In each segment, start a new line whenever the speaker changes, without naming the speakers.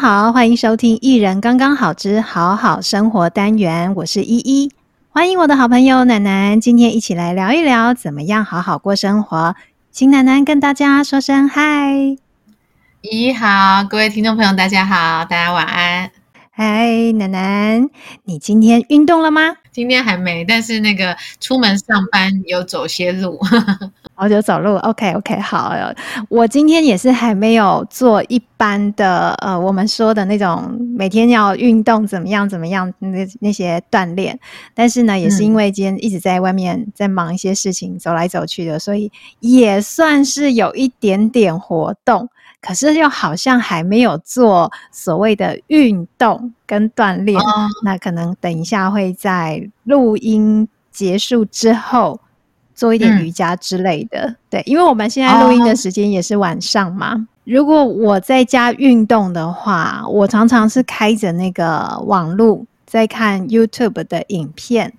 好，欢迎收听《一人刚刚好之好好生活》单元，我是依依，欢迎我的好朋友楠楠，今天一起来聊一聊怎么样好好过生活，请楠楠跟大家说声嗨。
依依好，各位听众朋友大家好，大家晚安。
嗨，楠楠，你今天运动了吗？
今天还没，但是那个出门上班有走些路，
我就走路。OK OK，好，我今天也是还没有做一般的呃，我们说的那种每天要运动怎么样怎么样那那些锻炼，但是呢，也是因为今天一直在外面在忙一些事情，走来走去的，所以也算是有一点点活动。可是又好像还没有做所谓的运动跟锻炼，哦、那可能等一下会在录音结束之后做一点瑜伽之类的。嗯、对，因为我们现在录音的时间也是晚上嘛。哦、如果我在家运动的话，我常常是开着那个网路在看 YouTube 的影片。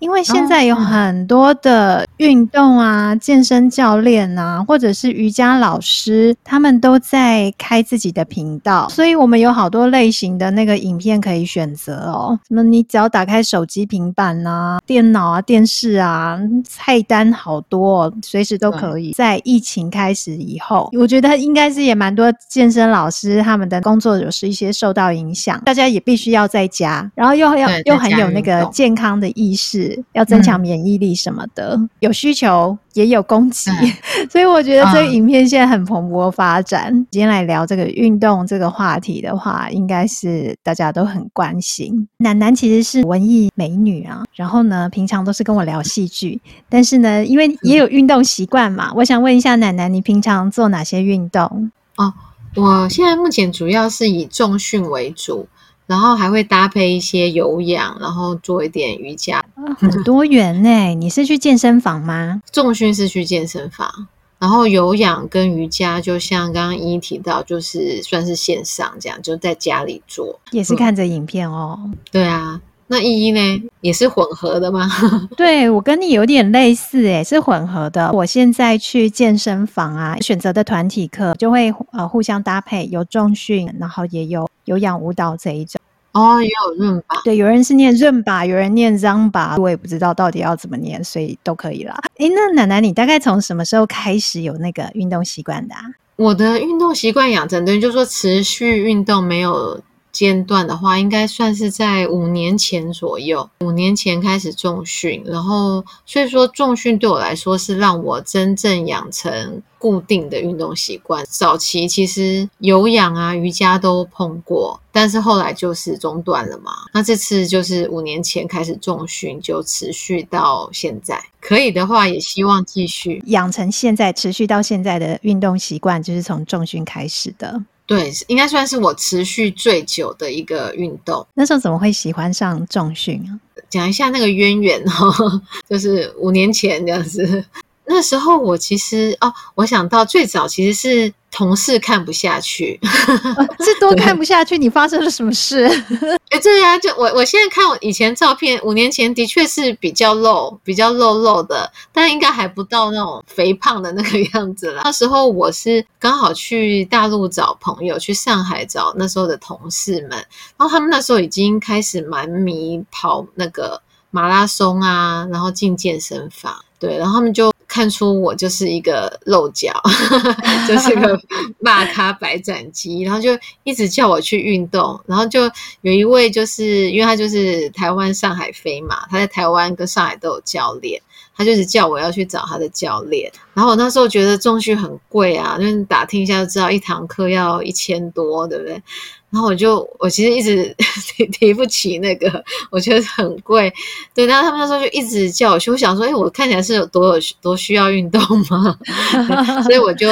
因为现在有很多的运动啊，健身教练啊，或者是瑜伽老师，他们都在开自己的频道，所以我们有好多类型的那个影片可以选择哦。那你只要打开手机、平板啊、电脑啊、电视啊，菜单好多哦，随时都可以。在疫情开始以后，我觉得应该是也蛮多健身老师他们的工作有是一些受到影响，大家也必须要在家，然后又要又很有那个健康的意识。要增强免疫力什么的，嗯、有需求也有供给，嗯、所以我觉得这个影片现在很蓬勃发展。嗯、今天来聊这个运动这个话题的话，应该是大家都很关心。楠楠其实是文艺美女啊，然后呢，平常都是跟我聊戏剧，但是呢，因为也有运动习惯嘛，嗯、我想问一下楠楠，你平常做哪些运动？
哦，我现在目前主要是以重训为主。然后还会搭配一些有氧，然后做一点瑜伽，
很多元呢。你是去健身房吗？
重训是去健身房，然后有氧跟瑜伽，就像刚刚依依提到，就是算是线上这样，就在家里做，
也是看着影片哦。
嗯、对啊，那依依呢，也是混合的吗？
对，我跟你有点类似，诶，是混合的。我现在去健身房啊，选择的团体课就会呃互相搭配，有重训，然后也有有氧舞蹈这一种。
哦，也有润吧，
对，有人是念润吧，有人念桑巴，我也不知道到底要怎么念，所以都可以啦。诶，那奶奶，你大概从什么时候开始有那个运动习惯的啊？
我的运动习惯养成，等于就是说持续运动没有间断的话，应该算是在五年前左右。五年前开始重训，然后所以说重训对我来说是让我真正养成固定的运动习惯。早期其实有氧啊、瑜伽都碰过。但是后来就是中断了嘛，那这次就是五年前开始重训，就持续到现在。可以的话，也希望继续
养成现在持续到现在的运动习惯，就是从重训开始的。
对，应该算是我持续最久的一个运动。
那时候怎么会喜欢上重训啊？
讲一下那个渊源哦，就是五年前这样子。那时候我其实哦，我想到最早其实是同事看不下去，
是多看不下去。你发生了什么事？
哎，对呀，就我我现在看我以前照片，五年前的确是比较露，比较露露的，但应该还不到那种肥胖的那个 样子了。那时候我是刚好去大陆找朋友，去上海找那时候的同事们，然后他们那时候已经开始蛮迷跑那个马拉松啊，然后进健身房，对，然后他们就。看出我就是一个漏脚，就是个 骂咖白斩鸡，然后就一直叫我去运动，然后就有一位就是因为他就是台湾上海飞嘛，他在台湾跟上海都有教练，他就是叫我要去找他的教练，然后我那时候觉得重训很贵啊，就是打听一下就知道一堂课要一千多，对不对？然后我就，我其实一直 提提不起那个，我觉得很贵。对，然后他们那时候就一直叫我去。我想说，哎，我看起来是有多有多需要运动吗？所以我就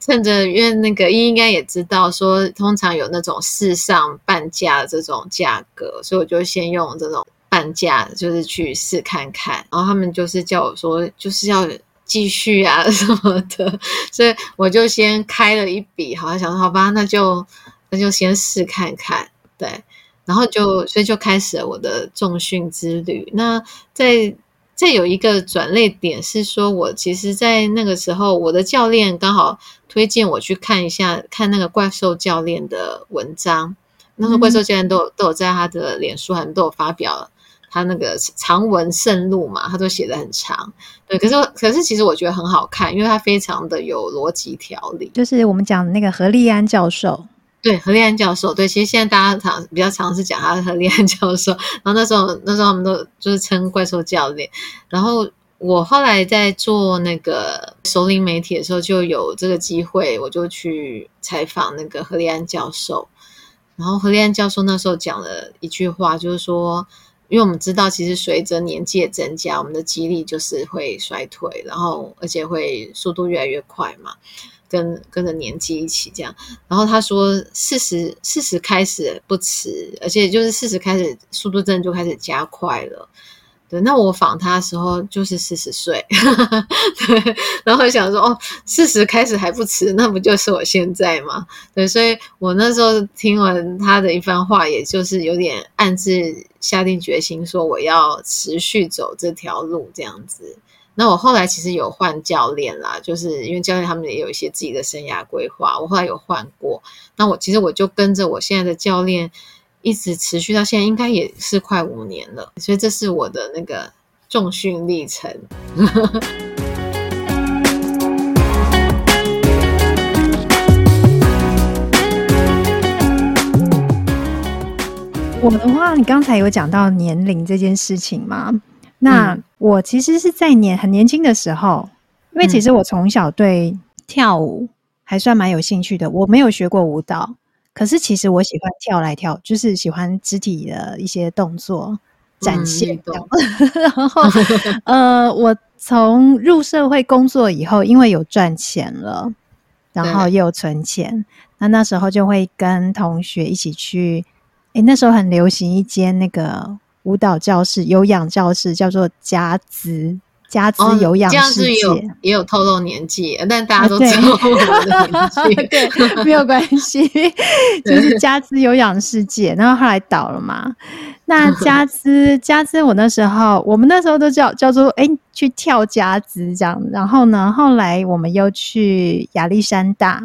趁着，因为那个应该也知道，说通常有那种试上半价的这种价格，所以我就先用这种半价，就是去试看看。然后他们就是叫我说，就是要继续啊 什么的，所以我就先开了一笔，好像想说，好吧，那就。那就先试看看，对，然后就所以就开始了我的重训之旅。那在再有一个转捩点是说，我其实，在那个时候，我的教练刚好推荐我去看一下，看那个怪兽教练的文章。那时候怪兽教练都有都有在他的脸书上都有发表他那个长文盛录嘛，他都写的很长。对，可是可是其实我觉得很好看，因为他非常的有逻辑条理。
就是我们讲的那个何立安教授。
对，何立安教授，对，其实现在大家常比较常是讲他何立安教授，然后那时候那时候他们都就是称怪兽教练，然后我后来在做那个熟龄媒体的时候，就有这个机会，我就去采访那个何立安教授，然后何立安教授那时候讲了一句话，就是说，因为我们知道，其实随着年纪的增加，我们的肌力就是会衰退，然后而且会速度越来越快嘛。跟跟着年纪一起这样，然后他说四十四十开始不迟，而且就是四十开始速度真的就开始加快了。对，那我访他的时候就是四十岁，对，然后想说哦，四十开始还不迟，那不就是我现在吗？对，所以我那时候听完他的一番话，也就是有点暗自下定决心说我要持续走这条路这样子。那我后来其实有换教练啦，就是因为教练他们也有一些自己的生涯规划，我后来有换过。那我其实我就跟着我现在的教练一直持续到现在，应该也是快五年了。所以这是我的那个重训历程。
我的话，你刚才有讲到年龄这件事情吗？那我其实是在年很年轻的时候，因为其实我从小对跳舞还算蛮有兴趣的。我没有学过舞蹈，可是其实我喜欢跳来跳，就是喜欢肢体的一些动作展现。然后，呃，我从入社会工作以后，因为有赚钱了，然后又存钱，那那时候就会跟同学一起去。诶，那时候很流行一间那个。舞蹈教室、有氧教室叫做家姿，家姿有氧世界，
哦、也，也有透露年纪，但大家都知道我的年纪，
对，没有关系，就是家姿有氧世界。然后后来倒了嘛，那家姿家姿，我那时候我们那时候都叫叫做哎、欸、去跳家姿这样。然后呢，后来我们又去亚历山大，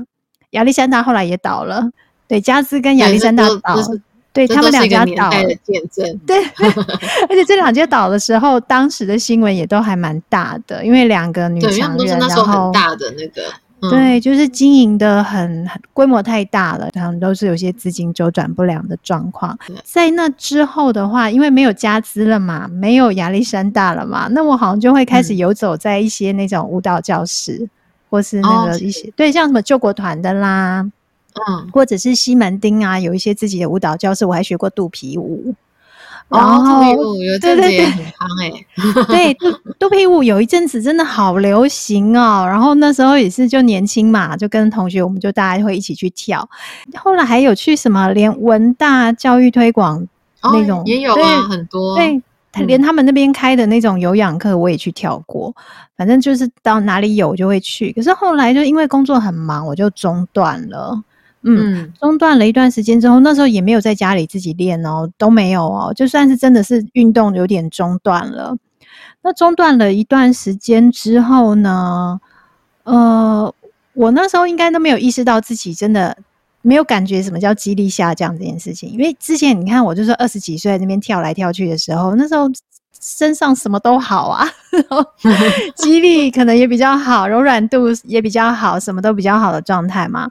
亚历山大后来也倒了。对，家姿跟亚历山大倒。对他们两家倒了，对，而且这两家倒的时候，当时的新闻也都还蛮大的，因为两个女强人，然后
很大的那个，嗯、
对，就是经营的很很规模太大了，他们都是有些资金周转不良的状况。在那之后的话，因为没有家资了嘛，没有亚历山大了嘛，那我好像就会开始游走在一些那种舞蹈教室，嗯、或是那个一些、哦、对，像什么救国团的啦。嗯，或者是西门町啊，有一些自己的舞蹈教室，我还学过肚皮舞。
哦，肚皮舞有阵子也很夯哎。
对，肚 肚皮舞有一阵子真的好流行哦。然后那时候也是就年轻嘛，就跟同学我们就大家会一起去跳。后来还有去什么连文大教育推广那种、
哦、也有啊，很多。
对，连他们那边开的那种有氧课我也去跳过。嗯、反正就是到哪里有就会去。可是后来就因为工作很忙，我就中断了。嗯，中断了一段时间之后，那时候也没有在家里自己练哦，都没有哦，就算是真的是运动有点中断了。那中断了一段时间之后呢，呃，我那时候应该都没有意识到自己真的没有感觉什么叫肌力下降这件事情，因为之前你看我就是二十几岁在那边跳来跳去的时候，那时候身上什么都好啊，肌力可能也比较好，柔软度也比较好，什么都比较好的状态嘛。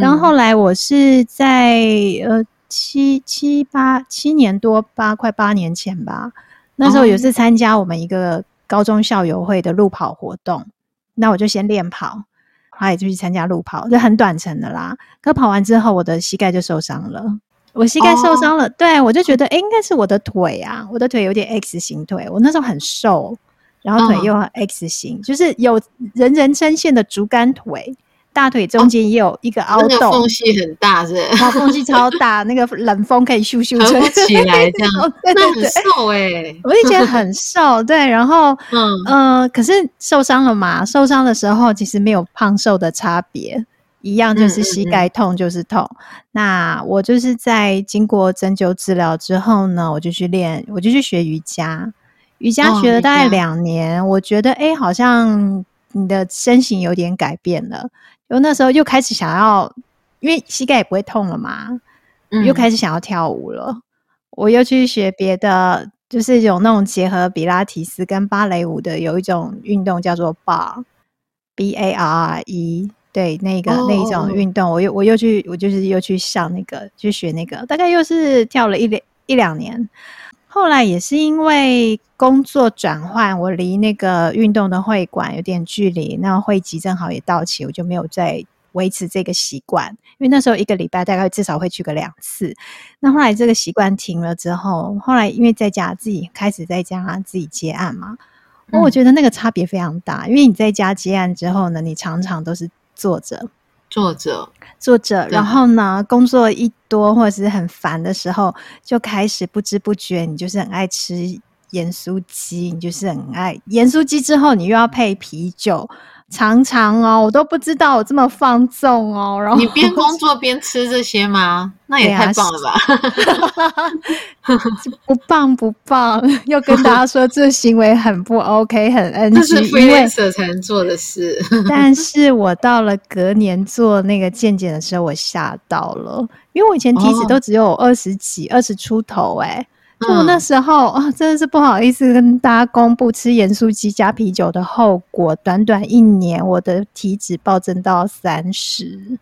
然后后来我是在呃七七八七年多八快八年前吧，那时候有次参加我们一个高中校友会的路跑活动，那我就先练跑，后来就去参加路跑，就很短程的啦。可跑完之后，我的膝盖就受伤了，我膝盖受伤了，哦、对我就觉得诶应该是我的腿啊，我的腿有点 X 型腿，我那时候很瘦，然后腿又很 X 型，哦、就是有人人称羡的竹竿腿。大腿中间也有一个凹洞，
那个缝隙很大，是？
它缝隙超大，那个冷风可以咻咻
吹起来，这样。对 对对，很瘦哎，
我以前很瘦，对，然后嗯呃，可是受伤了嘛？受伤的时候其实没有胖瘦的差别，一样就是膝盖痛就是痛。那我就是在经过针灸治疗之后呢，我就去练，我就去学瑜伽。瑜伽学了大概两年，哦、我觉得哎，好像你的身形有点改变了。就那时候又开始想要，因为膝盖也不会痛了嘛，嗯、又开始想要跳舞了。我又去学别的，就是有那种结合比拉提斯跟芭蕾舞的，有一种运动叫做 Bar，B A R R E。对，那个、哦、那一种运动，我又我又去，我就是又去上那个，去学那个，大概又是跳了一两一两年。后来也是因为工作转换，我离那个运动的会馆有点距离，那会籍正好也到期，我就没有再维持这个习惯。因为那时候一个礼拜大概至少会去个两次。那后来这个习惯停了之后，后来因为在家自己开始在家自己接案嘛，嗯、我觉得那个差别非常大。因为你在家接案之后呢，你常常都是。坐着，
坐着，
坐着，然后呢，工作一多或者是很烦的时候，就开始不知不觉，你就是很爱吃盐酥鸡，你就是很爱盐酥鸡，之后你又要配啤酒。常常哦，我都不知道我这么放纵哦。然后
你边工作边吃这些吗？那也太棒了吧！
不棒不棒，又跟大家说这行为很不 OK，很 NG，这
是 freelancer 才能做的事。
但是我到了隔年做那个健检的时候，我吓到了，因为我以前体脂都只有二十几、二十出头，哎。就我那时候啊、嗯哦，真的是不好意思跟大家公布吃盐酥鸡加啤酒的后果。短短一年，我的体脂暴增到三十，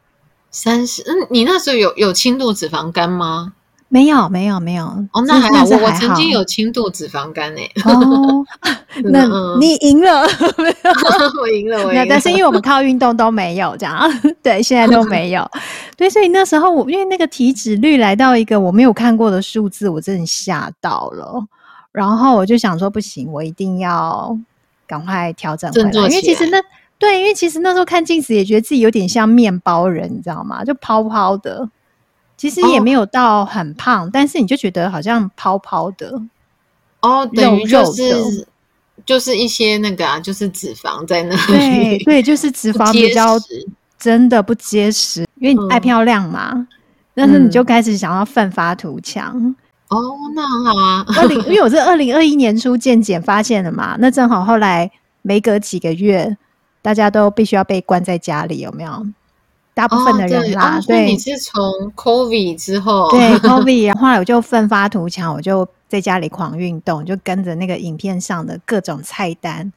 三十。嗯，你那时候有有轻度脂肪肝吗？
没有没有没有
哦，那还好，我我曾经有轻度脂肪肝诶、欸。
哦，那你赢了，
我赢了，我赢了。
但是因为我们靠运动都没有这样，对，现在都没有。对，所以那时候我因为那个体脂率来到一个我没有看过的数字，我真的吓到了。然后我就想说，不行，我一定要赶快调整回来，因为其实那对，因为其实那时候看镜子也觉得自己有点像面包人，你知道吗？就泡泡的。其实也没有到很胖，哦、但是你就觉得好像泡泡的
哦，等于就是就是一些那个啊，就是脂肪在那里，
对对，就是脂肪比较真的不结实，因为你爱漂亮嘛，嗯、但是你就开始想要奋发图强。
哦，那很好啊。
二零，因为我是二零二一年初健检发现的嘛，那正好后来没隔几个月，大家都必须要被关在家里，有没有？大部分的人啦，
哦、对，对，你是从 COVID 之后，
对 COVID，然后后来我就奋发图强，我就在家里狂运动，就跟着那个影片上的各种菜单，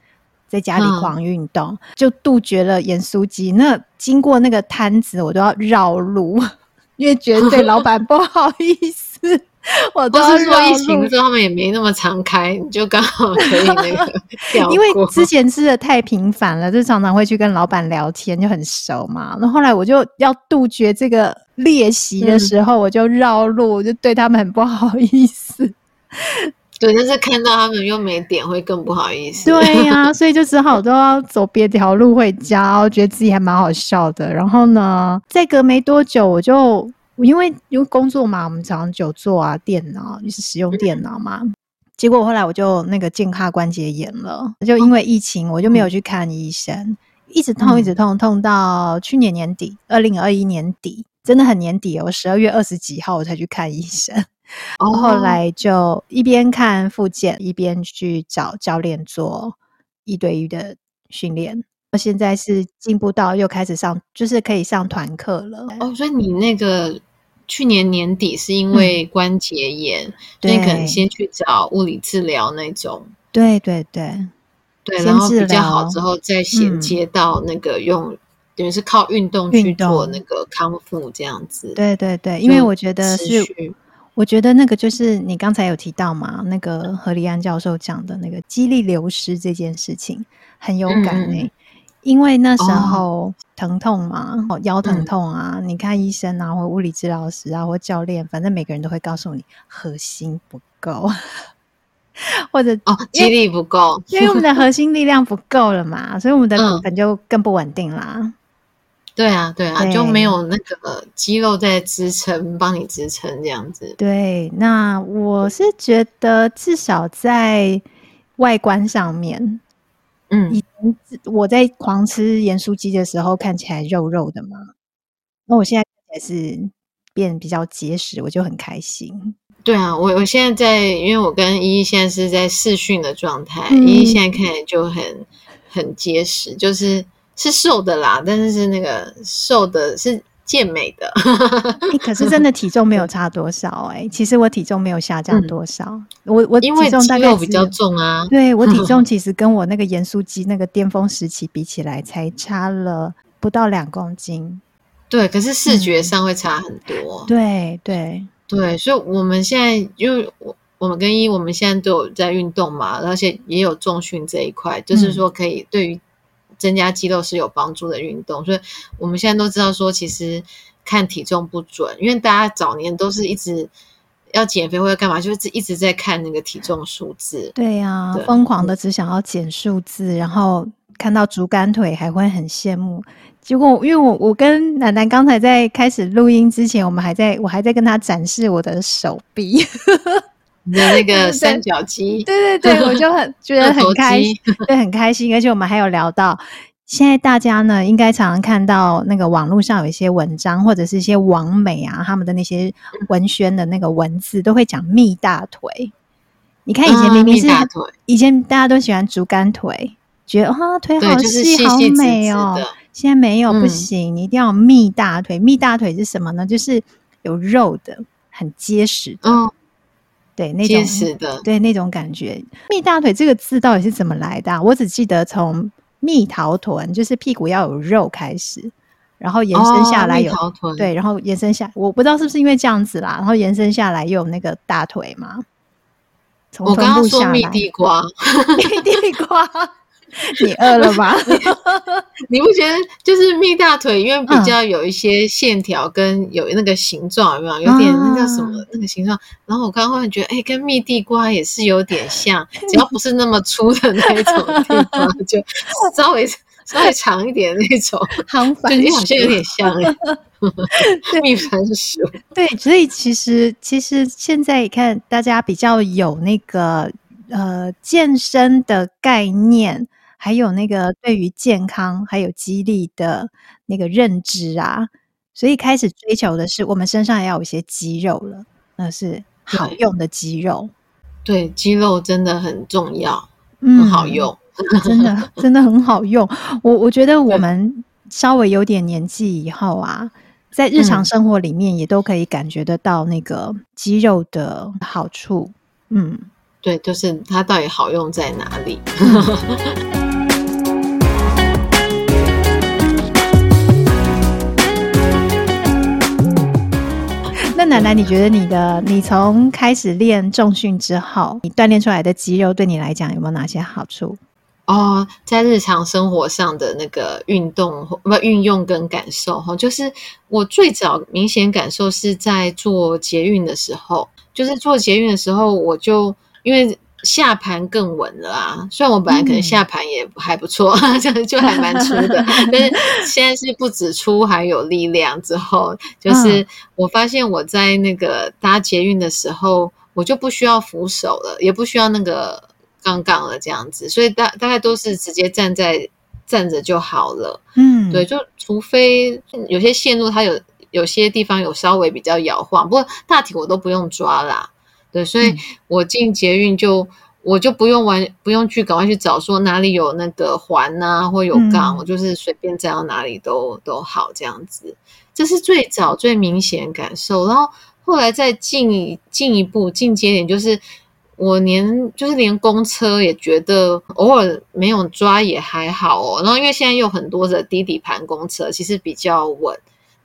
在家里狂运动，嗯、就杜绝了盐酥鸡。那经过那个摊子，我都要绕路，因为觉得对老板不好意思。我都
是说疫情之后他们也没那么常开，你就刚好可以那个。
因为之前吃的太频繁了，就常常会去跟老板聊天，就很熟嘛。那后来我就要杜绝这个练习的时候，嗯、我就绕路，我就对他们很不好意思。
对，但是看到他们又没点，会更不好意思。
对呀、啊，所以就只好都要走别条路回家。我觉得自己还蛮好笑的。然后呢，再隔没多久，我就。因为因为工作嘛，我们常常久坐啊，电脑就是使用电脑嘛。嗯、结果后来我就那个肩胯关节炎了，就因为疫情，我就没有去看医生，嗯、一直痛一直痛，痛到去年年底，二零二一年底，真的很年底哦，我十二月二十几号我才去看医生。哦、后来就一边看复健，一边去找教练做一对一的训练。现在是进步到又开始上，就是可以上团课了。
哦，所以你那个。去年年底是因为关节炎，嗯、所以可能先去找物理治疗那种。
对对对，
对，然后比较好之后再衔接到那个用，嗯、等于是靠运动去做那个康复这样子。
对对对，因为我觉得是，我觉得那个就是你刚才有提到嘛，那个何立安教授讲的那个肌力流失这件事情很有感诶、欸。嗯因为那时候疼痛嘛，哦、腰疼痛啊，嗯、你看医生啊，或物理治疗师啊，或教练，反正每个人都会告诉你核心不够，或者
哦，肌力不够，
因为我们的核心力量不够了嘛，所以我们的骨盆就更不稳定啦。嗯、
对啊，对啊，对就没有那个肌肉在支撑，帮你支撑这样子。
对，那我是觉得至少在外观上面。嗯，以前我在狂吃盐酥鸡的时候，看起来肉肉的嘛。那我现在还是变比较结实，我就很开心。
对啊，我我现在在，因为我跟依依现在是在试训的状态，依依、嗯、现在看起来就很很结实，就是是瘦的啦，但是是那个瘦的是健美的。
欸、可是真的体重没有差多少哎、欸，其实我体重没有下降多少，嗯、我我体重大概
因为肌肉比较重啊，
对我体重其实跟我那个盐酥鸡那个巅峰时期比起来，才差了不到两公斤。
对，可是视觉上会差很多。
嗯、对对
对，所以我们现在因为我我们跟一，我们现在都有在运动嘛，而且也有重训这一块，就是说可以对于增加肌肉是有帮助的运动。嗯、所以我们现在都知道说，其实看体重不准，因为大家早年都是一直要减肥或者干嘛，就是一直在看那个体重数字。
对呀、啊，疯狂的只想要减数字，然后看到竹竿腿还会很羡慕。结果，因为我我跟奶奶刚才在开始录音之前，我们还在我还在跟他展示我的手臂，
你的那个 三角肌，
对对对，我就很觉得很开心，对，很开心。而且我们还有聊到，现在大家呢，应该常常看到那个网络上有一些文章，或者是一些网美啊，他们的那些文宣的那个文字，都会讲蜜大腿。你看以前明明是、啊、以前大家都喜欢竹竿腿，觉得啊腿好细、好美哦。现在没有不行，嗯、你一定要蜜大腿。蜜大腿是什么呢？就是有肉的，很结实的。哦、对，那种
结实的，
对那种感觉。蜜大腿这个字到底是怎么来的、啊？我只记得从蜜桃臀，就是屁股要有肉开始，然后延伸下来有、哦、对，然后延伸下，我不知道是不是因为这样子啦，然后延伸下来又有那个大腿嘛。从
我刚刚说蜜地瓜，
蜜地瓜。你饿了吗？
你不觉得就是蜜大腿，因为比较有一些线条跟有那个形状，有没有？有点那叫什么那个形状？然后我刚刚会觉得，哎、欸，跟蜜地瓜也是有点像，只要不是那么粗的那种地方，就稍微稍微长一点那种，
好
像好像有点像哎。蜜番薯，
对，所以其实其实现在你看，大家比较有那个呃健身的概念。还有那个对于健康还有肌力的那个认知啊，所以开始追求的是我们身上也要有一些肌肉了，那是好用的肌肉。
对，对，肌肉真的很重要，嗯，很好用，
真的真的很好用。我我觉得我们稍微有点年纪以后啊，在日常生活里面也都可以感觉得到那个肌肉的好处。嗯，
对，就是它到底好用在哪
里？奶奶，你觉得你的你从开始练重训之后，你锻炼出来的肌肉对你来讲有没有哪些好处？
哦，在日常生活上的那个运动不运用跟感受哈，就是我最早明显感受是在做捷运的时候，就是做捷运的时候，我就因为。下盘更稳了啊！虽然我本来可能下盘也还不错，这、嗯、就还蛮粗的，但是现在是不止粗，还有力量。之后就是我发现我在那个搭捷运的时候，我就不需要扶手了，也不需要那个杠杠了，这样子。所以大大概都是直接站在站着就好了。嗯，对，就除非有些线路它有有些地方有稍微比较摇晃，不过大体我都不用抓啦。对，所以我进捷运就、嗯、我就不用玩，不用去赶快去找说哪里有那个环啊，或有杠，嗯、我就是随便站到哪里都都好这样子。这是最早最明显感受，然后后来再进进一步进阶点，就是我连就是连公车也觉得偶尔没有抓也还好哦。然后因为现在有很多的低底盘公车，其实比较稳。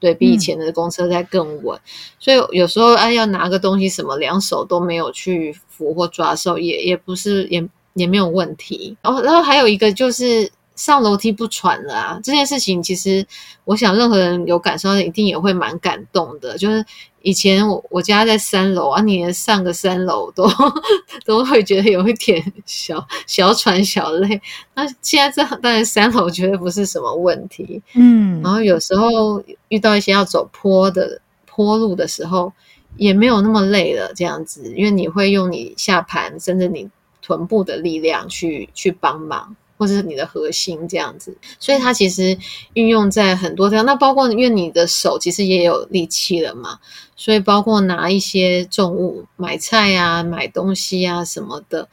对，比以前的公车在更稳，嗯、所以有时候哎要拿个东西什么，两手都没有去扶或抓手，也也不是也也没有问题。然后然后还有一个就是上楼梯不喘了啊，这件事情其实我想任何人有感受到，一定也会蛮感动的，就是。以前我我家在三楼啊，你连上个三楼都 都会觉得有一点小小喘小累。那现在这当然三楼绝对不是什么问题，嗯。然后有时候遇到一些要走坡的坡路的时候，也没有那么累了，这样子，因为你会用你下盘甚至你臀部的力量去去帮忙。或者是你的核心这样子。所以它其实运用在很多地方。那包括因为你的手其实也有力气了嘛，所以包括拿一些重物、买菜啊、买东西啊什么的，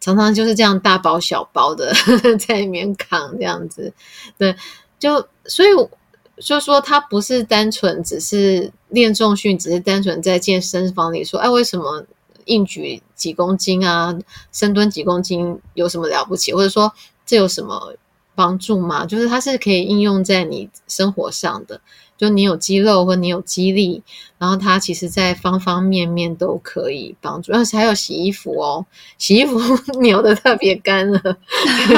常常就是这样大包小包的 在里面扛这样子。对，就所以。就说它不是单纯只是练重训，只是单纯在健身房里说，哎，为什么硬举几公斤啊，深蹲几公斤有什么了不起？或者说这有什么帮助吗？就是它是可以应用在你生活上的。就你有肌肉或你有肌力，然后它其实在方方面面都可以帮助。而且还有洗衣服哦，洗衣服 扭的特别干了。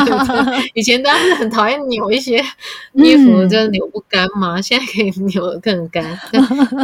以前大家是很讨厌扭一些衣服，就扭不干嘛，嗯、现在可以 扭得更干。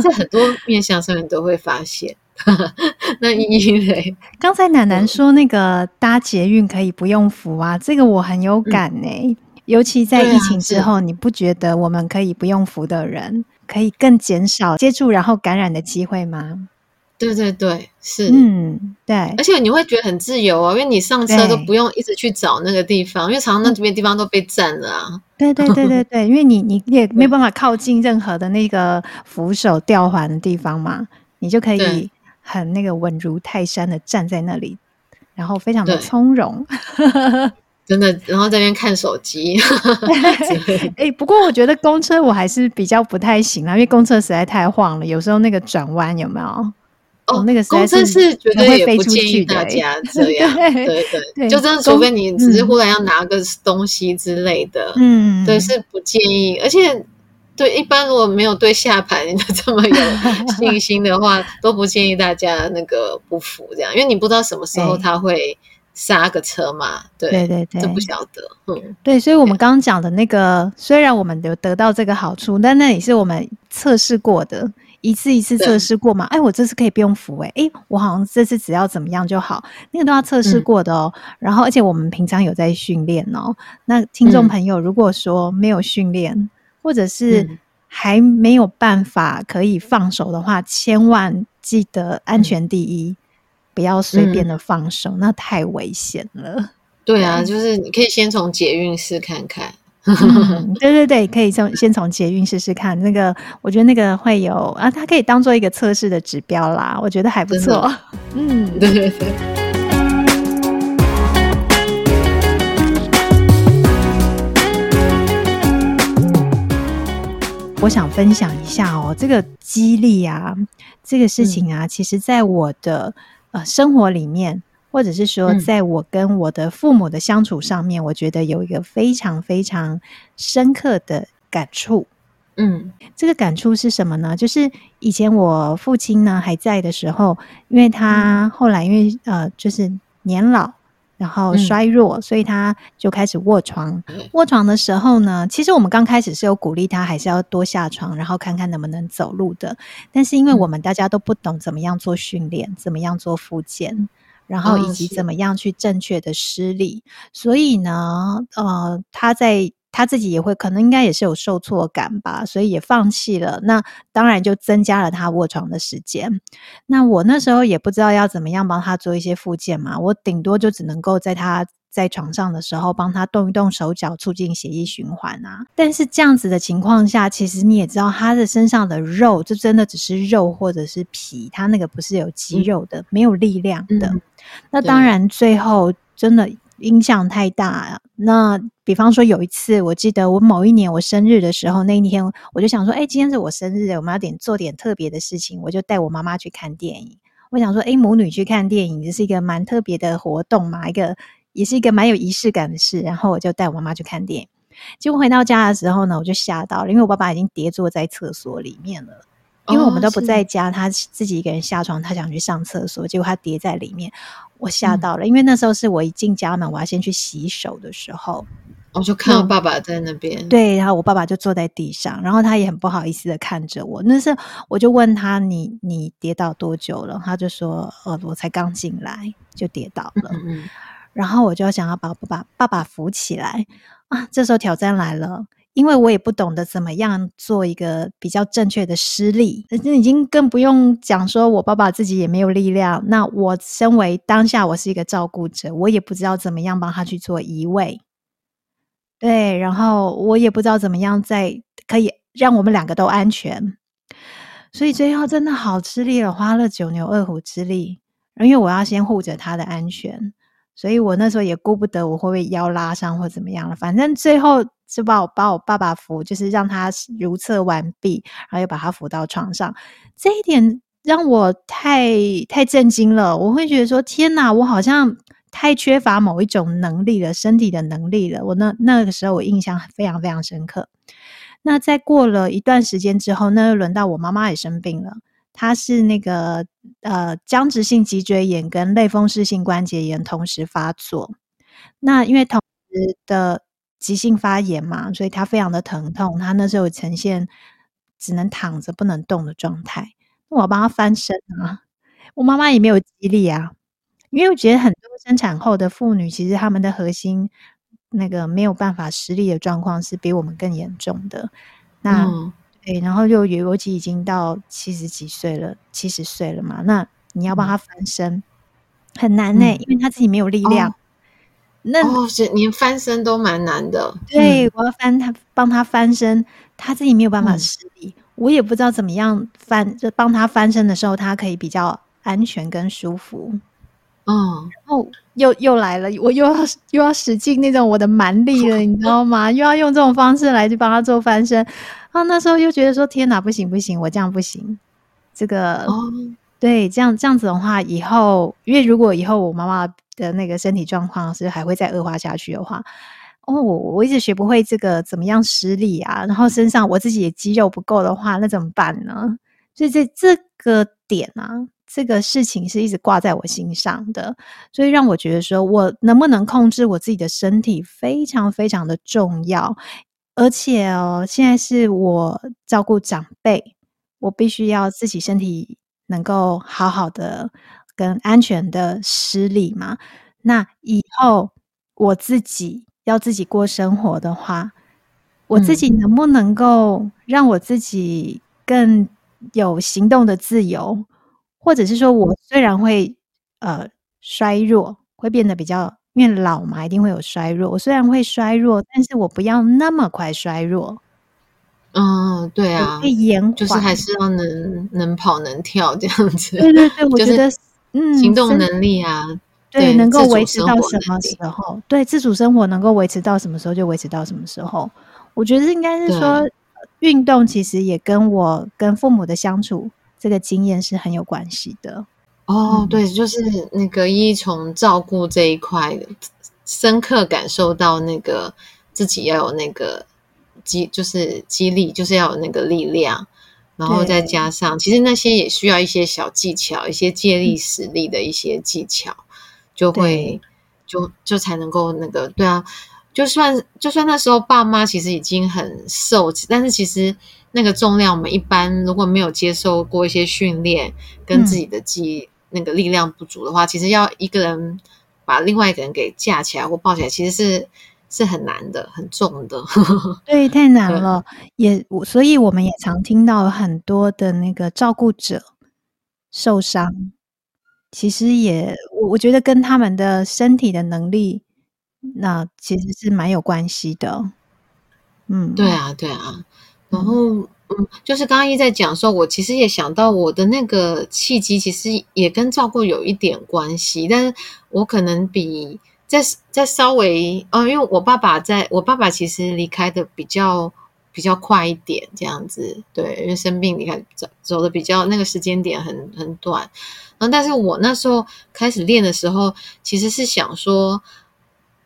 在很多面向上面都会发现。那依依嘞，
刚才楠楠说那个搭捷运可以不用扶啊，这个我很有感呢、欸。嗯尤其在疫情之后，啊、你不觉得我们可以不用扶的人，可以更减少接触然后感染的机会吗？
对对对，是，
嗯，对，
而且你会觉得很自由啊、哦，因为你上车都不用一直去找那个地方，因为常常那边地方都被占了啊。
对对对对对，因为你你也没办法靠近任何的那个扶手吊环的地方嘛，你就可以很那个稳如泰山的站在那里，然后非常的从容。
真的，然后在那边看手机。
哎、欸，不过我觉得公车我还是比较不太行啦，因为公车实在太晃了，有时候那个转弯有没有？
哦，
那个
公车是绝对也不建议大家这样。对对对，就真的，除非你只是忽然要拿个东西之类的，嗯，对，是不建议。而且，对一般如果没有对下盘这么有信心的话，都不建议大家那个不服这样，因为你不知道什么时候 它会。刹个车嘛，对对对对，这不晓得，嗯，
对，所以我们刚刚讲的那个，虽然我们有得到这个好处，但那也是我们测试过的，一次一次测试过嘛。哎，我这次可以不用扶，哎，哎，我好像这次只要怎么样就好，那个都要测试过的哦。嗯、然后，而且我们平常有在训练哦。那听众朋友，如果说没有训练，嗯、或者是还没有办法可以放手的话，千万记得安全第一。嗯不要随便的放手，嗯、那太危险了。
对啊，就是你可以先从捷运试看看。
嗯、对对对，可以从先从捷运试试看。那个，我觉得那个会有啊，它可以当做一个测试的指标啦。我觉得还不错。嗯，对对对。我想分享一下哦，这个激励啊，这个事情啊，嗯、其实在我的。呃，生活里面，或者是说，在我跟我的父母的相处上面，嗯、我觉得有一个非常非常深刻的感触。嗯，这个感触是什么呢？就是以前我父亲呢还在的时候，因为他后来因为呃，就是年老。然后衰弱，嗯、所以他就开始卧床。卧床的时候呢，其实我们刚开始是有鼓励他，还是要多下床，然后看看能不能走路的。但是因为我们大家都不懂怎么样做训练，怎么样做复健，然后以及怎么样去正确的施力，哦、所以呢，呃，他在。他自己也会，可能应该也是有受挫感吧，所以也放弃了。那当然就增加了他卧床的时间。那我那时候也不知道要怎么样帮他做一些复健嘛，我顶多就只能够在他在床上的时候帮他动一动手脚，促进血液循环啊。但是这样子的情况下，其实你也知道，他的身上的肉就真的只是肉或者是皮，他那个不是有肌肉的，嗯、没有力量的。嗯、那当然最后真的。影响太大。那比方说有一次，我记得我某一年我生日的时候，那一天我就想说，哎、欸，今天是我生日，我们要点做点特别的事情，我就带我妈妈去看电影。我想说，哎、欸，母女去看电影，这是一个蛮特别的活动嘛，一个也是一个蛮有仪式感的事。然后我就带我妈妈去看电影。结果回到家的时候呢，我就吓到了，因为我爸爸已经跌坐在厕所里面了。因为我们都不在家，哦、他自己一个人下床，他想去上厕所，结果他跌在里面，我吓到了。嗯、因为那时候是我一进家门，我要先去洗手的时候，
我就看到爸爸在那边。
对，然后我爸爸就坐在地上，然后他也很不好意思的看着我。那时候我就问他：“你你跌倒多久了？”他就说：“呃，我才刚进来就跌倒了。嗯嗯”然后我就想要把爸爸爸爸扶起来啊。这时候挑战来了。因为我也不懂得怎么样做一个比较正确的施力，那已经更不用讲说我爸爸自己也没有力量。那我身为当下我是一个照顾者，我也不知道怎么样帮他去做移位。对，然后我也不知道怎么样再可以让我们两个都安全，所以最后真的好吃力了，花了九牛二虎之力，因为我要先护着他的安全，所以我那时候也顾不得我会不会腰拉伤或怎么样了，反正最后就把我把我爸爸扶，就是让他如厕完毕，然后又把他扶到床上，这一点让我太太震惊了，我会觉得说天哪，我好像。太缺乏某一种能力了，身体的能力了。我那那个时候，我印象非常非常深刻。那在过了一段时间之后，那又轮到我妈妈也生病了。她是那个呃僵直性脊椎炎跟类风湿性关节炎同时发作。那因为同时的急性发炎嘛，所以她非常的疼痛。她那时候呈现只能躺着不能动的状态。那我帮她翻身啊，我妈妈也没有肌力啊。因为我觉得很多生产后的妇女，其实她们的核心那个没有办法施力的状况是比我们更严重的。那、嗯、对，然后又尤其已经到七十几岁了，七十岁了嘛，那你要帮她翻身、嗯、很难呢、欸，因为她自己没有力量。哦那
哦，是连翻身都蛮难的。
对，我要翻他，帮他翻身，他自己没有办法施力、嗯，我也不知道怎么样翻，就帮他翻身的时候，他可以比较安全跟舒服。
嗯，
然后又又来了，我又要又要使尽那种我的蛮力了，你知道吗？又要用这种方式来去帮他做翻身。啊，那时候又觉得说天哪，不行不行，我这样不行。这个，哦、对，这样这样子的话，以后因为如果以后我妈妈的那个身体状况是还会再恶化下去的话，哦，我我一直学不会这个怎么样施力啊，然后身上我自己也肌肉不够的话，那怎么办呢？所以这这个点啊。这个事情是一直挂在我心上的，所以让我觉得说，我能不能控制我自己的身体非常非常的重要。而且哦，现在是我照顾长辈，我必须要自己身体能够好好的跟安全的失礼嘛。那以后我自己要自己过生活的话，我自己能不能够让我自己更有行动的自由？或者是说，我虽然会呃衰弱，会变得比较，因为老嘛，一定会有衰弱。我虽然会衰弱，但是我不要那么快衰弱。
嗯，对啊，
会延缓，
就是还是要能能跑能跳这样子。
对对对，我觉得、就是、嗯，
行动能力啊，
对，能够维持到什么时候？对，自主生活能够维持到什么时候就维持到什么时候。我觉得应该是说，运动其实也跟我跟父母的相处。这个经验是很有关系的
哦，对，就是那个一从照顾这一块，深刻感受到那个自己要有那个激，就是激励，就是要有那个力量，然后再加上，其实那些也需要一些小技巧，一些借力使力的一些技巧，就会就就才能够那个，对啊，就算就算那时候爸妈其实已经很瘦，但是其实。那个重量，我们一般如果没有接受过一些训练，跟自己的肌、嗯、那个力量不足的话，其实要一个人把另外一个人给架起来或抱起来，其实是是很难的，很重的。
对，太难了。也，所以我们也常听到很多的那个照顾者受伤，其实也我我觉得跟他们的身体的能力，那其实是蛮有关系的。嗯，
对啊，对啊。然后，嗯，就是刚刚一在讲说，我其实也想到我的那个契机，其实也跟照顾有一点关系。但是我可能比再再稍微，哦，因为我爸爸在我爸爸其实离开的比较比较快一点，这样子，对，因为生病离开走走的比较那个时间点很很短。然后，但是我那时候开始练的时候，其实是想说，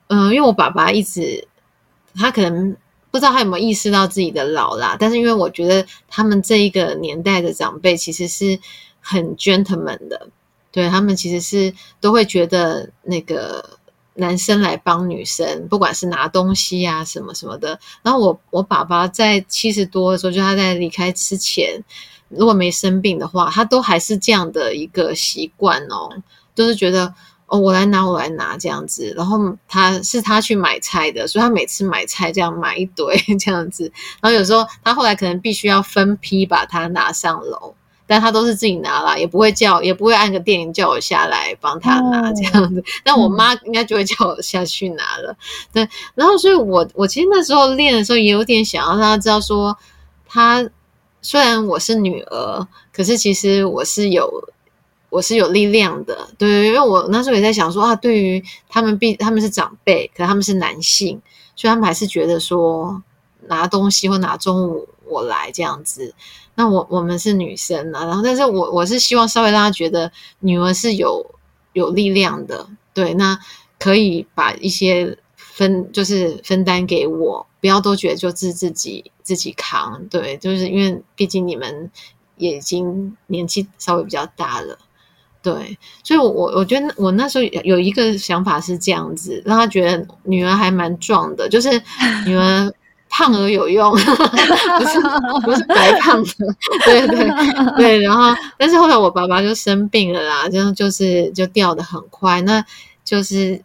嗯，因为我爸爸一直他可能。不知道他有没有意识到自己的老啦，但是因为我觉得他们这一个年代的长辈其实是很 gentleman 的，对，他们其实是都会觉得那个男生来帮女生，不管是拿东西啊什么什么的。然后我我爸爸在七十多的时候，就他在离开之前，如果没生病的话，他都还是这样的一个习惯哦，都是觉得。哦，我来拿，我来拿这样子。然后他是他去买菜的，所以他每次买菜这样买一堆 这样子。然后有时候他后来可能必须要分批把它拿上楼，但他都是自己拿啦，也不会叫，也不会按个电铃叫我下来帮他拿这样子。但我妈应该就会叫我下去拿了。对，然后所以我我其实那时候练的时候也有点想要让他知道说，他虽然我是女儿，可是其实我是有。我是有力量的，对，因为我那时候也在想说啊，对于他们毕他们是长辈，可他们是男性，所以他们还是觉得说拿东西或拿中午我来这样子。那我我们是女生啊，然后但是我我是希望稍微让他觉得女儿是有有力量的，对，那可以把一些分就是分担给我，不要都觉得就自自己自己扛，对，就是因为毕竟你们也已经年纪稍微比较大了。对，所以我，我我觉得我那时候有一个想法是这样子，让他觉得女儿还蛮壮的，就是女儿胖而有用，不是不是白胖的，对对对。然后，但是后来我爸爸就生病了啦，这样就是就掉的很快，那就是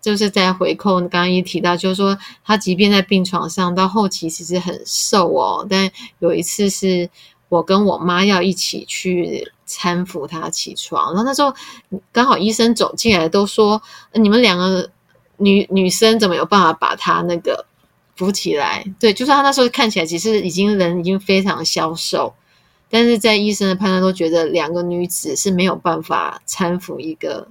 就是在回扣，刚刚一提到，就是说他即便在病床上，到后期其实很瘦哦，但有一次是我跟我妈要一起去。搀扶他起床，然后那时候刚好医生走进来，都说你们两个女女生怎么有办法把他那个扶起来？对，就算他那时候看起来其实已经人已经非常消瘦，但是在医生的判断都觉得两个女子是没有办法搀扶一个，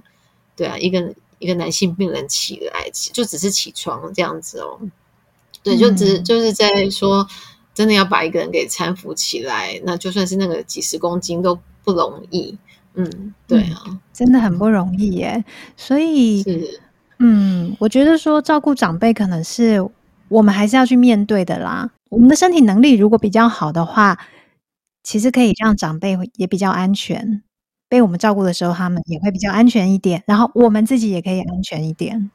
对啊，一个一个男性病人起来，就只是起床这样子哦。对，就只就是在说，真的要把一个人给搀扶起来，那就算是那个几十公斤都。不容易，嗯，对啊，嗯，
真的很不容易耶。所以，是嗯，我觉得说照顾长辈，可能是我们还是要去面对的啦。我们的身体能力如果比较好的话，其实可以让长辈也比较安全，被我们照顾的时候，他们也会比较安全一点。然后我们自己也可以安全一点，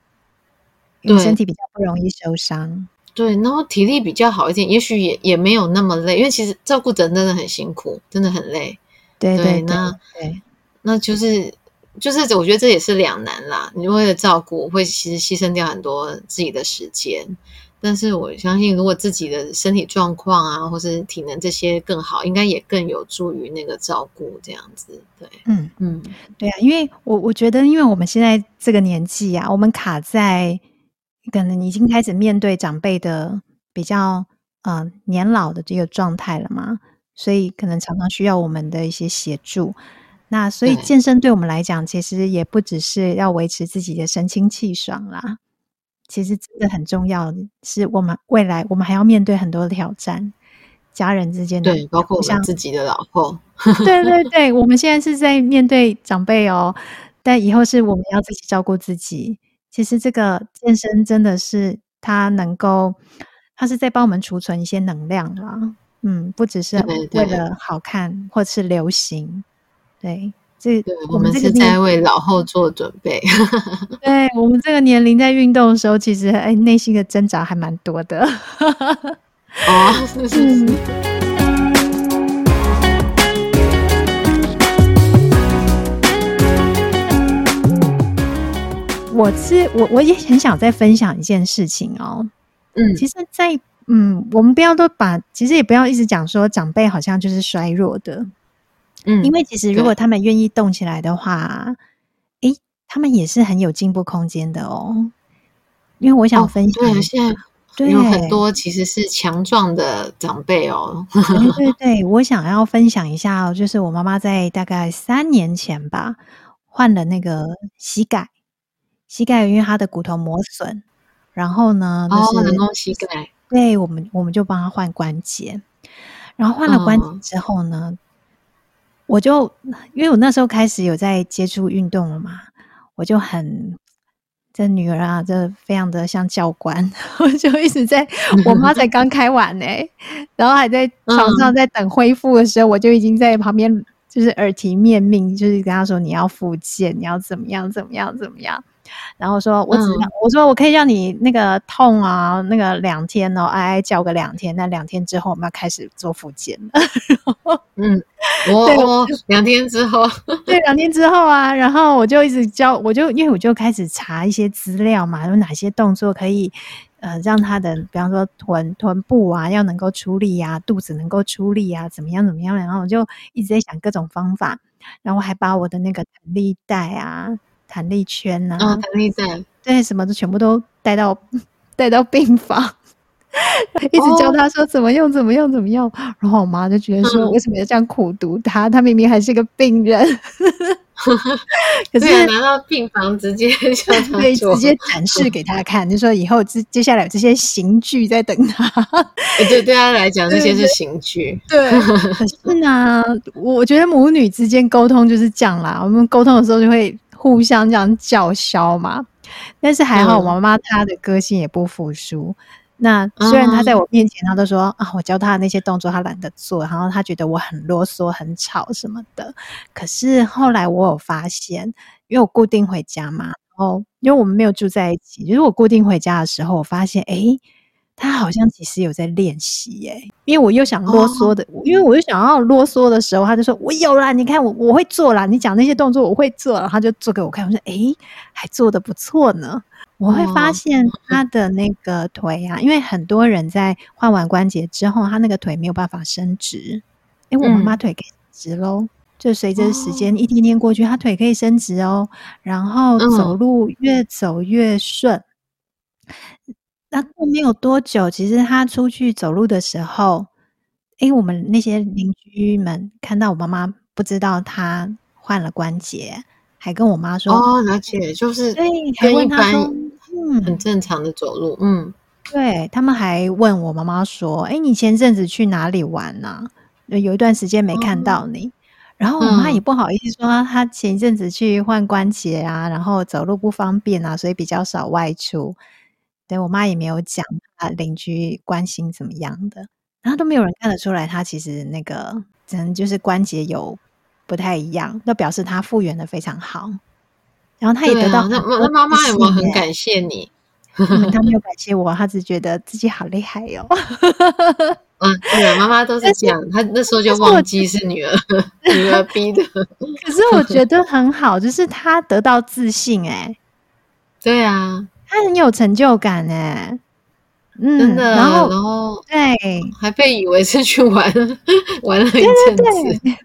因为身体比较不容易受伤。
对，然后体力比较好一点，也许也也没有那么累，因为其实照顾人真的很辛苦，真的很累。
对对，对，对，
那对，那就是就是，我觉得这也是两难啦。你为了照顾，会其实牺牲掉很多自己的时间。但是我相信，如果自己的身体状况啊，或是体能这些更好，应该也更有助于那个照顾这样子。对，嗯嗯，
对啊，因为我我觉得，因为我们现在这个年纪啊，我们卡在可能已经开始面对长辈的比较呃年老的这个状态了嘛。所以可能常常需要我们的一些协助，那所以健身对我们来讲，其实也不只是要维持自己的神清气爽啦。其实真的很重要的是，我们未来我们还要面对很多的挑战，家人之间的，
对，包括我们自己的老后。
对对 对，我们现在是在面对长辈哦，但以后是我们要自己照顾自己。其实这个健身真的是它能够，它是在帮我们储存一些能量啦。嗯，不只是为了好看或是流行，对，对，这
我们是在为老后做准备。
对，我们这个年龄在运动的时候，其实哎，内心的挣扎还蛮多的。
哦，是是是。
我是我，我也很想再分享一件事情哦。嗯，其实，在嗯，我们不要都把，其实也不要一直讲说长辈好像就是衰弱的，嗯，因为其实如果他们愿意动起来的话，诶，他们也是很有进步空间的哦。因为我想分享，
对，现在有很多其实是强壮的长辈哦。
对对对，我想要分享一下哦，就是我妈妈在大概三年前吧，换了那个膝盖，膝盖因为她的骨头磨损，然后呢，
哦，人工膝盖。
对，我们我们就帮她换关节，然后换了关节之后呢，哦、我就因为我那时候开始有在接触运动了嘛，我就很这女儿啊，这非常的像教官，我就一直在 我妈才刚开完呢，然后还在床上在等恢复的时候，嗯、我就已经在旁边就是耳提面命，就是跟她说你要复健，你要怎么样怎么样怎么样。然后说，我只、嗯、我说我可以让你那个痛啊，那个两天哦，哀哀叫个两天。那两天之后，我们要开始做复健了。
嗯，哦，两天之后，
对，两天之后啊，然后我就一直教，我就因为我就开始查一些资料嘛，有哪些动作可以呃，让他的比方说臀臀部啊要能够出力啊，肚子能够出力啊，怎么样怎么样？然后我就一直在想各种方法，然后我还把我的那个弹力带啊、弹力圈呐、啊、
哦，弹力带，
对，什么的全部都带到 带到病房。一直教他说怎么用，怎么用，怎么用。然后我妈就觉得说，为什么要这样苦读他？嗯、他明明还是个病人。可是
拿到病房直接叫他
对，直接展示给他看，就说以后接接下来有这些刑具在等他。
对，对他来讲，这些是刑具。对，
对，可是呢，我觉得母女之间沟通就是这样啦。我们沟通的时候就会互相这样叫嚣嘛。但是还好，我妈妈她的个性也不服输。那虽然她在我面前，她都说啊，我教她的那些动作她懒得做，然后她觉得我很啰嗦、很吵什么的。可是后来我有发现，因为我固定回家嘛，然后因为我们没有住在一起，就是我固定回家的时候，我发现，诶，他好像其实有在练习耶。因为我又想啰嗦的，因为我又想要啰嗦的时候，他就说我有啦，你看我我会做啦，你讲那些动作我会做，然后他就做给我看，我说诶，还做的不错呢。我会发现他的那个腿啊，因为很多人在换完关节之后，他那个腿没有办法伸直。诶，我妈妈腿可以直喽，就随着时间一天天过去，他腿可以伸直哦，然后走路越走越顺。那过没有多久，其实他出去走路的时候，诶，我们那些邻居们看到我妈妈不知道她换了关节，还跟我妈说：“
哦，而且就是
对，还问她说。”
嗯，很正常的走路。嗯，
对，他们还问我妈妈说：“哎，你前阵子去哪里玩呢？有一段时间没看到你。嗯”然后我妈也不好意思说，她前一阵子去换关节啊，然后走路不方便啊，所以比较少外出。对，我妈也没有讲，她邻居关心怎么样的，然后都没有人看得出来，她其实那个可能就是关节有不太一样，那表示她复原的非常好。然后她也得到、啊，
那那妈妈有没有很感谢你？
嗯、他没有感谢我，他只觉得自己好厉害哟、哦。
嗯，对啊，妈妈都是这样，他那时候就忘记是女儿女儿逼的。
可是我觉得很好，就是他得到自信、欸，哎，
对啊，
他很有成就感、欸，哎。嗯，真的，然后，然后，对，
还被以为是去玩，玩了一阵子。对对对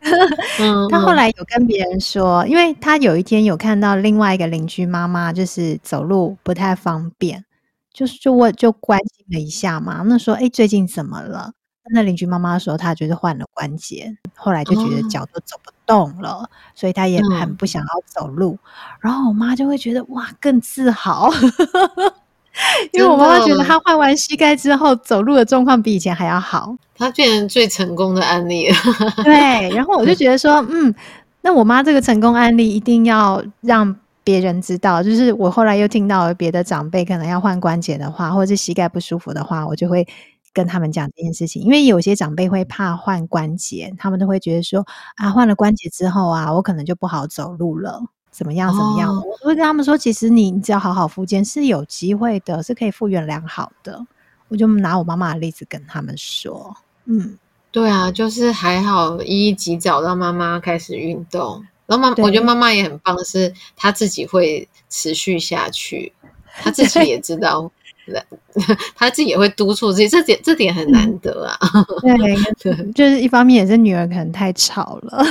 嗯，他后来有跟别人说，因为他有一天有看到另外一个邻居妈妈，就是走路不太方便，就是就问就关心了一下嘛。那说，哎，最近怎么了？那邻居妈妈说，她就是换了关节，后来就觉得脚都走不动了，哦、所以她也很不想要走路。嗯、然后我妈就会觉得哇，更自豪。因为我妈妈觉得她换完膝盖之后，走路的状况比以前还要好，
她变成最成功的案例了。
对，然后我就觉得说，嗯，那我妈这个成功案例一定要让别人知道。就是我后来又听到别的长辈可能要换关节的话，或者是膝盖不舒服的话，我就会跟他们讲这件事情。因为有些长辈会怕换关节，他们都会觉得说，啊，换了关节之后啊，我可能就不好走路了。怎么样？怎么样？哦、我会跟他们说，其实你只要好好复健是有机会的，是可以复原良好的。我就拿我妈妈的例子跟他们说，嗯，
对啊，就是还好，一一及早让妈妈开始运动。然后妈，我觉得妈妈也很棒，是她自己会持续下去，她自己也知道。他自己也会督促自己，这点这点很难得啊。
对，对，就是一方面也是女儿可能太吵了，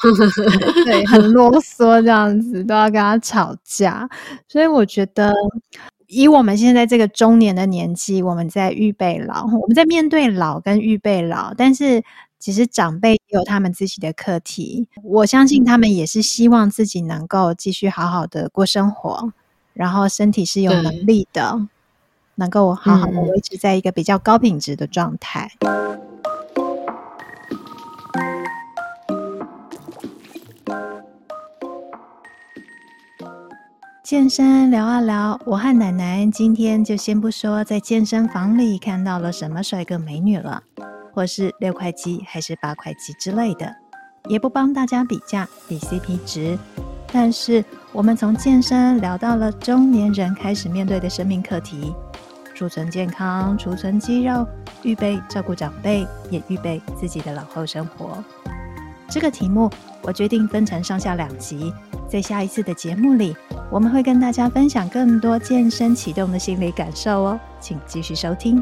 对，很啰嗦这样子，都要跟他吵架。所以我觉得，以我们现在这个中年的年纪，我们在预备老，我们在面对老跟预备老，但是其实长辈也有他们自己的课题。我相信他们也是希望自己能够继续好好的过生活。然后身体是有能力的，能够好好的维持在一个比较高品质的状态。健身聊啊聊，我和奶奶今天就先不说在健身房里看到了什么帅哥美女了，或是六块肌还是八块肌之类的，也不帮大家比价比 CP 值。但是，我们从健身聊到了中年人开始面对的生命课题：储存健康、储存肌肉，预备照顾长辈，也预备自己的老后生活。这个题目我决定分成上下两集，在下一次的节目里，我们会跟大家分享更多健身启动的心理感受哦，请继续收听。